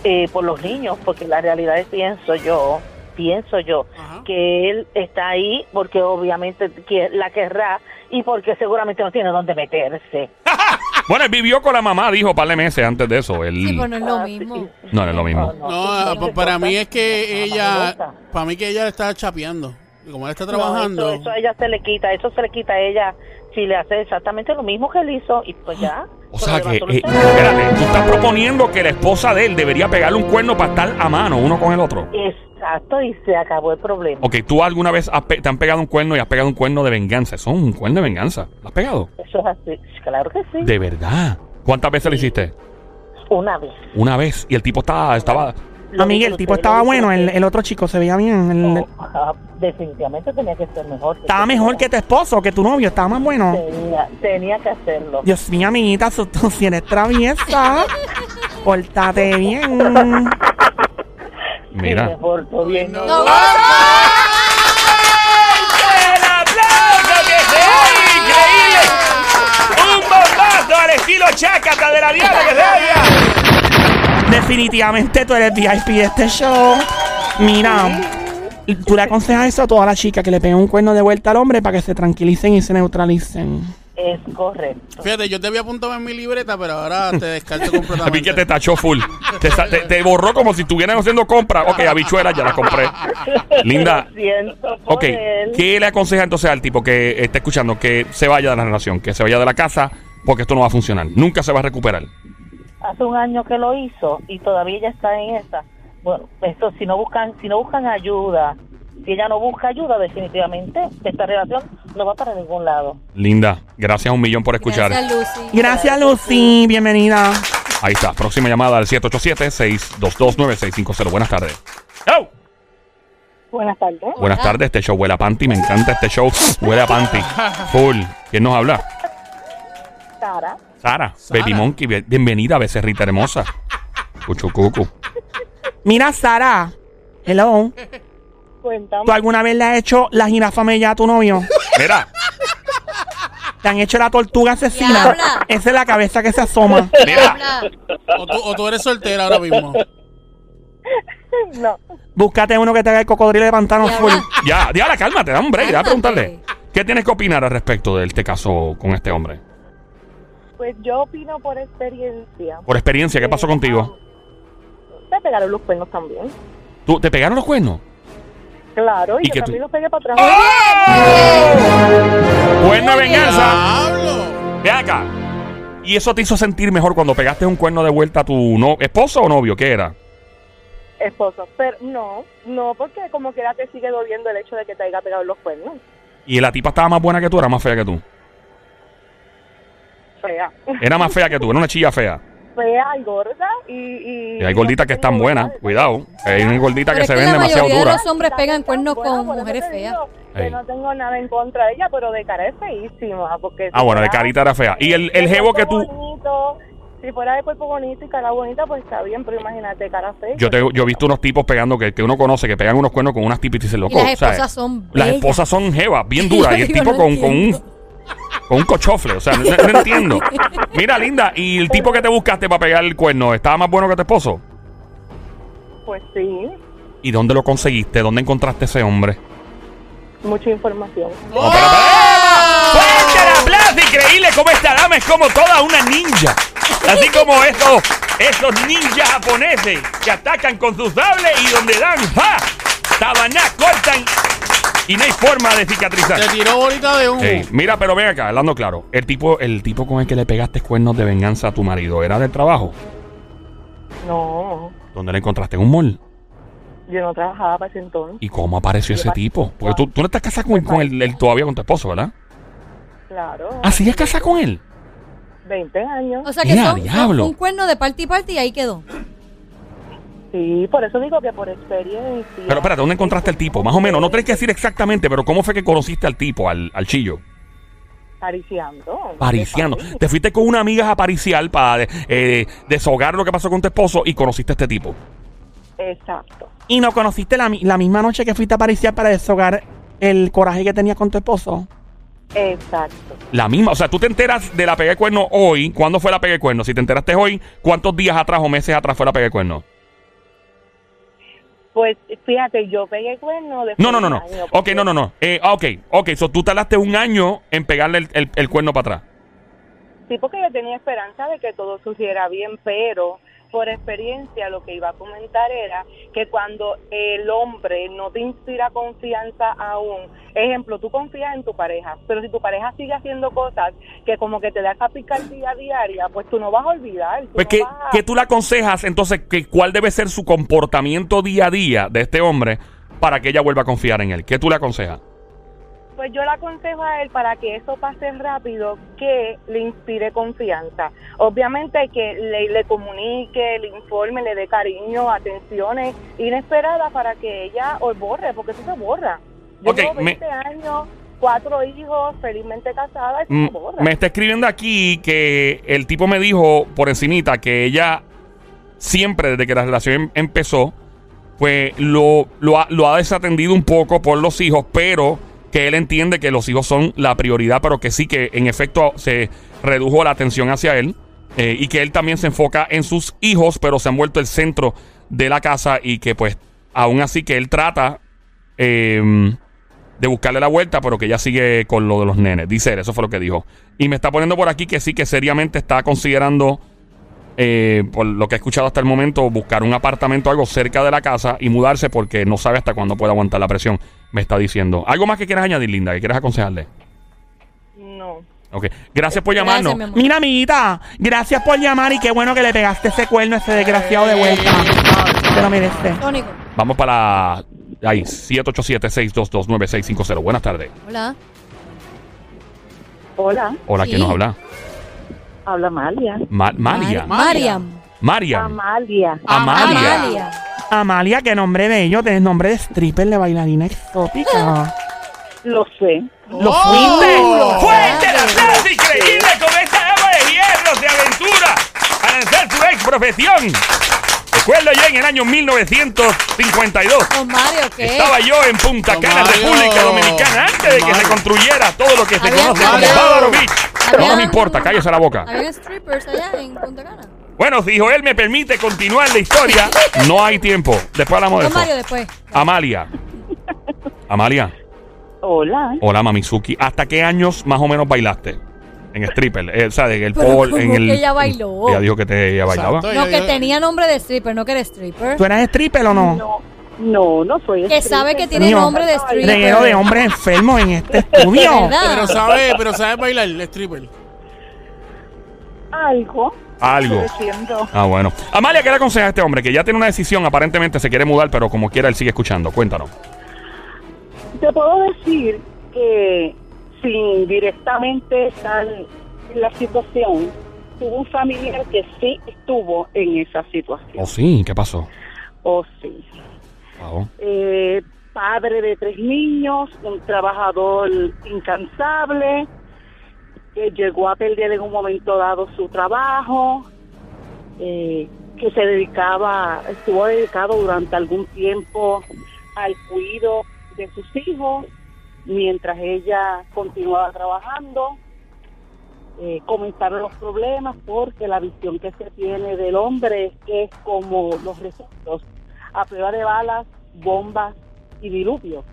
eh, por los niños, porque la realidad es, pienso yo, pienso yo, Ajá. que él está ahí porque obviamente la querrá y porque seguramente no tiene dónde meterse. Bueno, él vivió con la mamá, dijo, un par de meses antes de eso. Él... Sí, pues no es lo mismo. No, no es lo mismo. No, pa- para mí es que ella, para mí que ella está chapeando. Como él está No, trabajando, eso, eso a ella se le quita, eso se le quita a ella si le hace exactamente lo mismo que él hizo y pues ya. O sea que, eh, espérate, tú estás proponiendo que la esposa de él debería pegarle un cuerno para estar a mano uno con el otro. Exacto, y se acabó el problema. Ok, tú alguna vez has pe- te han pegado un cuerno y has pegado un cuerno de venganza. Eso es un cuerno de venganza. ¿Lo has pegado? Eso es así, claro que sí. De verdad. ¿Cuántas veces lo hiciste? Una vez. Una vez. Y el tipo estaba, estaba. Lo Miguel, el tipo disfruté, estaba lo bueno, el, disfruté. el otro chico se veía bien. el- Oh, ah, definitivamente tenía que ser mejor. estaba mejor que tu esposo, que tu novio, estaba más bueno. Tenía, tenía que hacerlo. Dios mío, amiguita, tú si eres traviesa. Pórtate bien. Mira. me porto bien. No. No, ¡El aplauso que se oye! ¡Increíble! ¡Un bombazo al estilo chácata de la diabla que se oiga! Definitivamente tú eres VIP de este show. Mira, tú le aconsejas eso a todas las chicas que le peguen un cuerno de vuelta al hombre para que se tranquilicen y se neutralicen. Es correcto. fíjate, yo te había apuntado en mi libreta, pero ahora te descarto A mí completamente. que te tachó full. Te, sa- te- te borró como si estuvieran haciendo compras. Ok, habichuelas ya las compré. Linda. Lo siento por Ok, él. ¿qué le aconseja entonces al tipo que está escuchando que se vaya de la relación, que se vaya de la casa, porque esto no va a funcionar? Nunca se va a recuperar. hace un año que lo hizo y todavía ella está en esa. Bueno, esto si no buscan, si no buscan ayuda, si ella no busca ayuda, definitivamente esta relación no va para ningún lado. Linda, gracias un millón por escuchar. Gracias, Lucy. Gracias, Lucy. Bienvenida. Ahí está, próxima llamada al 787-622-9650. Buenas tardes. ¡Oh! Buenas tardes. Buenas tardes, este show huele a panty, me encanta este show, huele a panty. Full. ¿Quién nos habla? Sara, Sara, Sara. Baby Monkey, bien- bienvenida, becerrita hermosa. Cuchucucu. Mira, Sara. Hello. Cuéntame. ¿Tú alguna vez le has hecho la jirafa mella a tu novio? Mira, ¿Te han hecho la tortuga asesina? Diabla. Esa es la cabeza que se asoma. mira. O tú, o tú eres soltera ahora mismo. No. Búscate uno que te haga el cocodrilo de pantano Ya full. Ya, diabla, cálmate, da un break, da a Cálmate. preguntarle. ¿Qué tienes que opinar al respecto de este caso con este hombre? Pues yo opino por experiencia. Por experiencia, ¿qué pasó contigo? Me pegaron los cuernos también. ¿Tú, ¿Te pegaron los cuernos? Claro, y, ¿Y yo qué tú- también los pegué para atrás. Cuerno de venganza. ¡Diablo! Ve acá. ¿Y eso te hizo sentir mejor cuando pegaste un cuerno de vuelta a tu no esposo o novio? ¿Qué era? Esposo. Pero no, no, porque como que ya te sigue doliendo el hecho de que te haya pegado los cuernos. ¿Y la tipa estaba más buena que tú o era más fea que tú? Fea. Era más fea que tú, era una chilla fea. Fea y gorda y... Y, Y hay gorditas que están buenas, cuidado. Hay una gordita Pero que se ven la demasiado mayoría de duras. los hombres pegan cuernos con mujeres feas. que no tengo nada en contra de ella, pero de cara es feísima. Porque Ah, si bueno, de carita era fea. Y el, el jevo que tú... bonito, si fuera de cuerpo bonito y cara bonita, pues está bien, pero imagínate, cara fea. Yo, te, yo he visto unos tipos pegando que, que uno conoce, que pegan unos cuernos con unas tipas y dicen, loco. Y las ¿sabes? esposas son Las esposas son jevas, bien duras. Y el tipo no con, con un. Con un cochofle. O sea, no, no entiendo. Mira, linda, ¿y el tipo que te buscaste para pegar el cuerno estaba más bueno que tu esposo? Pues sí, ¿Y dónde lo conseguiste? ¿Dónde encontraste ese hombre? mucha información. No, pero, pero, ¡Eva! ¡Fuerte el aplauso! Increíble cómo esta dama es como toda una ninja. Así como esos, esos ninjas japoneses que atacan con sus sables y donde dan ¡ja! Tabaná, cortan y no hay forma de cicatrizar. Te tiró bolita de humo. Ey, mira, pero ven acá, hablando claro. El tipo, el tipo con el que le pegaste cuernos de venganza a tu marido, ¿era del trabajo? No, ¿Dónde le encontraste? ¿En un mall? yo no trabajaba para ese entonces. ¿Y cómo apareció ese tipo? Porque tú, tú no estás casada con, con él, él todavía con tu esposo, ¿verdad? Claro, ¿Ah, sigues casada con él? 20 años. O sea que ¡Ya, son, diablo! un cuerno de parte y parte y ahí quedó. Sí, por eso digo que por experiencia. Pero espérate, ¿dónde encontraste al tipo? Más o menos, no tienes que decir exactamente, pero ¿cómo fue que conociste al tipo, al, al chillo? Pariciando. Pariciando. Te fuiste con una amiga a pariciar para eh, deshogar lo que pasó con tu esposo y conociste a este tipo. Exacto. ¿Y no conociste la, mi- la misma noche que fuiste a pariciar para deshogar el coraje que tenías con tu esposo? Exacto. La misma, o sea, tú te enteras de la pega de cuerno hoy. ¿Cuándo fue la pega de cuerno? Si te enteraste hoy, ¿cuántos días atrás o meses atrás fue la pega de cuerno? Pues fíjate, yo pegué cuerno de No, no, no, no. Ok, no, no, no. Eh, ah, ok, ok. So, tú tardaste un año en pegarle el, el- el cuerno para atrás. Sí, porque yo tenía esperanza de que todo surgiera bien, pero por experiencia lo que iba a comentar era que cuando el hombre no te inspira confianza aún, ejemplo, tú confías en tu pareja, pero si tu pareja sigue haciendo cosas que como que te da esa picardía diaria, pues tú no vas a olvidar. Pues, no ¿qué, vas a- qué tú le aconsejas entonces? Que, ¿Cuál debe ser su comportamiento día a día de este hombre para que ella vuelva a confiar en él? ¿Qué tú le aconsejas? Pues yo le aconsejo a él para que eso pase rápido, que le inspire confianza. Obviamente que le, le comunique, le informe, le dé cariño, atenciones inesperadas para que ella os borre, porque eso se borra. Yo Ok, llevo me- 20 años, cuatro hijos, felizmente casada, eso Mm, se borra. Me está escribiendo aquí que el tipo me dijo por encimita que ella siempre desde que la relación em- empezó, pues lo, lo, ha, lo ha desatendido un poco por los hijos, pero que él entiende que los hijos son la prioridad, pero que sí que en efecto se redujo la atención hacia él eh, y que él también se enfoca en sus hijos, pero se han vuelto el centro de la casa y que pues aún así que él trata eh, de buscarle la vuelta, pero que ella sigue con lo de los nenes. Dice él, eso fue lo que dijo. Y me está poniendo por aquí que sí, que seriamente está considerando, eh, por lo que he escuchado hasta el momento, buscar un apartamento algo cerca de la casa y mudarse porque no sabe hasta cuándo puede aguantar la presión. Me está diciendo. ¿Algo más que quieras añadir, Linda? ¿Que quieras aconsejarle? No. Ok. Gracias por Gracias, llamarnos. mi. Mira, amiguita, gracias por llamar y qué bueno que le pegaste ese cuerno a ese desgraciado de vuelta. Te lo. Tónico. Vamos para la... Ahí, 787-622-9650. Buenas tardes. Hola. Hola, Hola, Sí. ¿quién nos habla? habla Amalia. Ma- María. Mar- Mariam. Mariam. Amalia. Amalia. Amalia. Amalia, qué nombre bello, tienes nombre de stripper de bailarina exótica. Lo sé. Lo ¡Oh! fuiste. ¡Fuerte el aplauso increíble con esta dama de hierro de aventura a lanzar su ex profesión! Recuerdo yo en el año 1952. Con Mario, ¿qué? Estaba yo en Punta Don Cana, Mario. República Dominicana, antes de que se construyera todo lo que se conoce como. Bávaro Beach. No nos Habían- importa, cállese la boca. Habían strippers allá en Punta Cana. Bueno, si Joel me permite continuar la historia, no hay tiempo. Después hablamos de Con eso. Mario después. Amalia. Amalia. Hola. Hola, Mamizuki. ¿Hasta qué años más o menos bailaste? En stripper. Eh, o sea, en el Pero pole, ¿cómo en el. que ella bailó? Ella dijo que te, ella bailaba. Exacto. No, Ella- que tenía nombre de stripper, no que era stripper. ¿Tú eras stripper o no? No, no, no soy Que sabe que tiene nombre de stripper. Reguero de hombres enfermos en este estudio. ¿Verdad? Pero sabe, pero sabe bailar el stripper. Algo. Algo. Ah, bueno. Amalia, ¿qué le aconseja a este hombre? Que ya tiene una decisión, aparentemente se quiere mudar, pero como quiera, él sigue escuchando. Cuéntanos. Te puedo decir que sin directamente estar en la situación, tuvo un familiar que sí estuvo en esa situación. Oh, sí, ¿qué pasó? O sí. Wow. Eh, padre de tres niños, un trabajador incansable, que llegó a perder en un momento dado su trabajo, eh, que se dedicaba, estuvo dedicado durante algún tiempo al cuidado de sus hijos, mientras ella continuaba trabajando. Eh, comenzaron los problemas porque la visión que se tiene del hombre es como los receptos a prueba de balas, bombas y diluvios.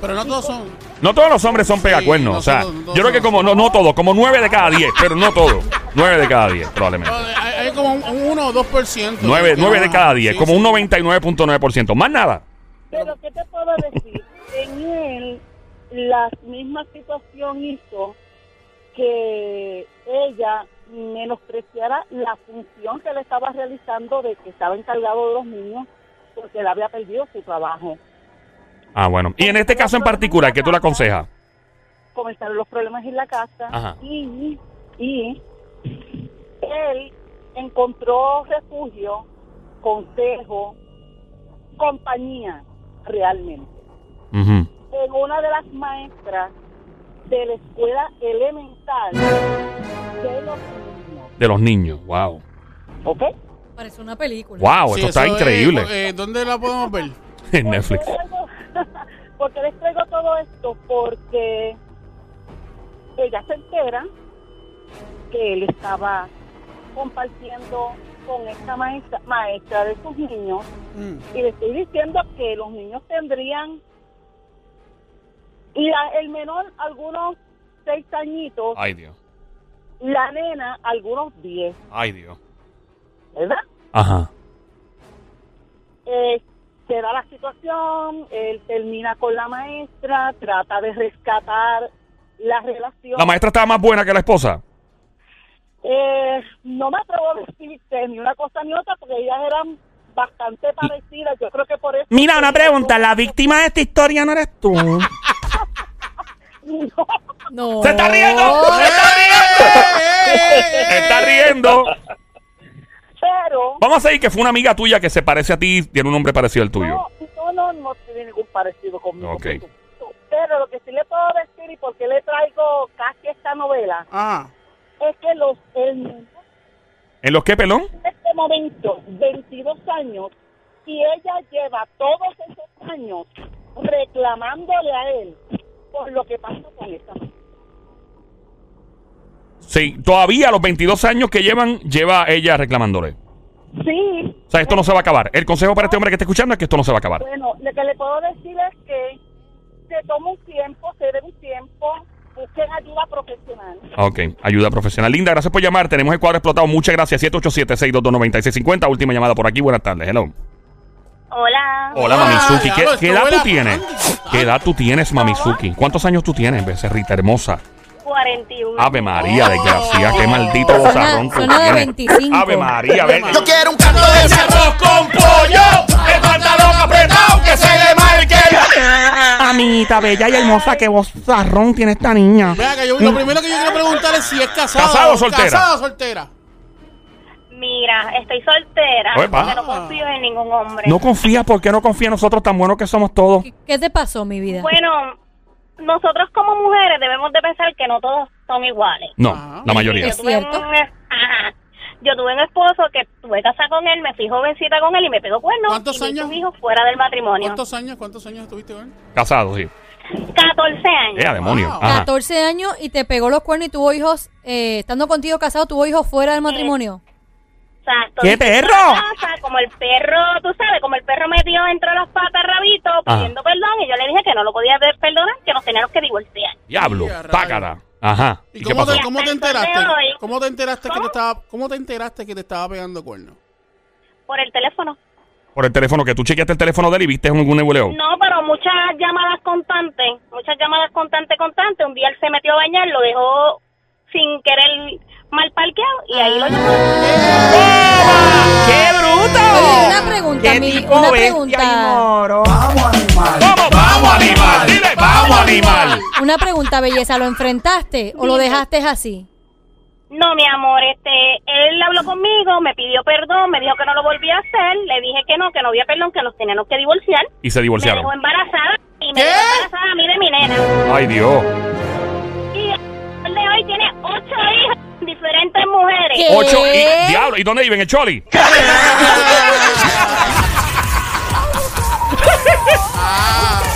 Pero no todos son. No todos los hombres son pegacuernos. no o sea, todos, no todos yo creo que como, no, no todos, como nueve de cada diez, pero no todos. Nueve de cada diez, probablemente. Hay, hay como un, un 1 o 2%. Nueve, que nueve no- de cada diez, sí, como sí. un 99.9%. Más nada. Pero ¿qué te puedo decir? En él la misma situación hizo que ella menospreciara la función que le estaba realizando de que estaba encargado de los niños porque él había perdido su trabajo. Ah, bueno. Y en este caso en particular, ¿qué tú le aconsejas? Comenzaron los problemas en la casa Ajá. y, y él encontró refugio, consejo, compañía realmente. Ujú. en una de las maestras de la escuela elemental de los niños. De los niños. Wow. ¿Ok? Parece una película. Wow, Sí, esto está es, increíble. eh, ¿Dónde la podemos ver? En Netflix. Porque les traigo todo esto porque ella se entera que él estaba compartiendo con esta maestra, maestra de sus niños Mm. y le estoy diciendo que los niños tendrían la, el menor algunos seis añitos Ay, Dios. la nena algunos 10, Ay, Dios. ¿verdad? Ajá. Eh, se da la situación, él termina con la maestra, trata de rescatar la relación. La maestra estaba más buena que la esposa. Eh, no me atrevo a decirte ni una cosa ni otra porque ellas eran bastante parecidas. Yo creo que por eso. Mira, una pregunta. La víctima de esta historia no eres tú. No. No. ¡Se está riendo! ¡Se está riendo! ¡Se está riendo! Pero. Vamos a seguir que fue una amiga tuya que se parece a ti, tiene un nombre parecido al tuyo. No, no, no, no tiene ningún parecido conmigo. Ok. Pero lo que sí le puedo decir y por qué le traigo casi esta novela Ajá. es que los el ¿En los qué, pelón? en este momento 22 años y ella lleva todos esos años reclamándole a él por lo que pasó con esta mujer. Sí, todavía a los 22 años que llevan, lleva ella reclamándole. Sí, O sea, esto no se va a acabar. El consejo para este hombre que está escuchando es que esto no se va a acabar. bueno, lo que le puedo decir es que se toma un tiempo, se dé un tiempo, busquen ayuda profesional. Ok, ayuda profesional. Linda, gracias por llamar. Tenemos el cuadro explotado. Muchas gracias. 787-622-9650. Última llamada por aquí. Buenas tardes. Hello. Hola. Hola, Mamizuki. ¿Qué, qué edad tú tienes? ¿Qué edad tú tienes, Mamizuki? ¿Cuántos años tú tienes, becerrita hermosa? 41. Ave María, Oh. desgracia. Qué maldito Suena- bozarrón tú suena de tienes. 25. Ave María, ven. Yo quiero un canto de ese arroz con pollo. El pantalón apretado que se le marque. Amiguita bella y hermosa, qué vozarrón tiene esta niña. Vea que yo, lo primero que yo quiero preguntar es si es casado. ¿Casado o soltera? Casado o soltera. Mira, estoy soltera Oepa. porque no confío en ningún hombre. No confías, ¿por qué no confías en nosotros tan buenos que somos todos? ¿Qué, qué te pasó, mi vida? Bueno, nosotros como mujeres debemos de pensar que no todos son iguales. No, Ajá. la mayoría. Es Yo tuve cierto. un- ajá. Yo tuve un esposo que tuve casa con él, me fui jovencita con él y me pegó cuernos. ¿Cuántos y años? un hijo fuera del matrimonio. ¿Cuántos años, cuántos años estuviste con él? Casados, sí. 14 años. ¡Eh, demonio! Wow. Ajá. 14 años y te pegó los cuernos y tuvo hijos, eh, estando contigo casado, tuvo hijos fuera del matrimonio. Exacto. ¡Qué perro! casa, como el perro, tú sabes, como el perro metió entre las patas rabito Ajá. pidiendo perdón y yo le dije que no lo podía perdonar, que nos teníamos que divorciar. ¡Diablo! ¡Tácata! Ajá. ¿Y ¿Y cómo te, cómo enteraste? ¿Cómo te enteraste que te estaba cómo te enteraste que te estaba pegando cuernos? Por el teléfono. Por el teléfono, que tú chequeaste el teléfono de él y viste un nebuleo. No, pero muchas llamadas constantes, muchas llamadas constantes, constantes. Un día él se metió a bañar, lo dejó sin querer mal parqueado y ahí lo llamó. ¡Qué bruto! Oye, una pregunta, ¡Qué mi- tipo una pregunta. y moro! ¡Vamos, vamos, animal! ¡Dile, vamos, animal! Una pregunta, belleza, ¿lo enfrentaste o lo dejaste así? No, mi amor, este, él habló conmigo, me pidió perdón, me dijo que no lo volvía a hacer, le dije que no, que no había perdón, que nos teníamos que divorciar. Y se Me divorciaron. dejó embarazada y me ¿Qué? dejó embarazada a mí de mi nena. ¡Ay, Dios! Y el de hoy tiene ocho hijos diferentes mujeres. ¿Qué? Ocho y... ¡Diablo! ¿Y dónde viven? ¿El Choli?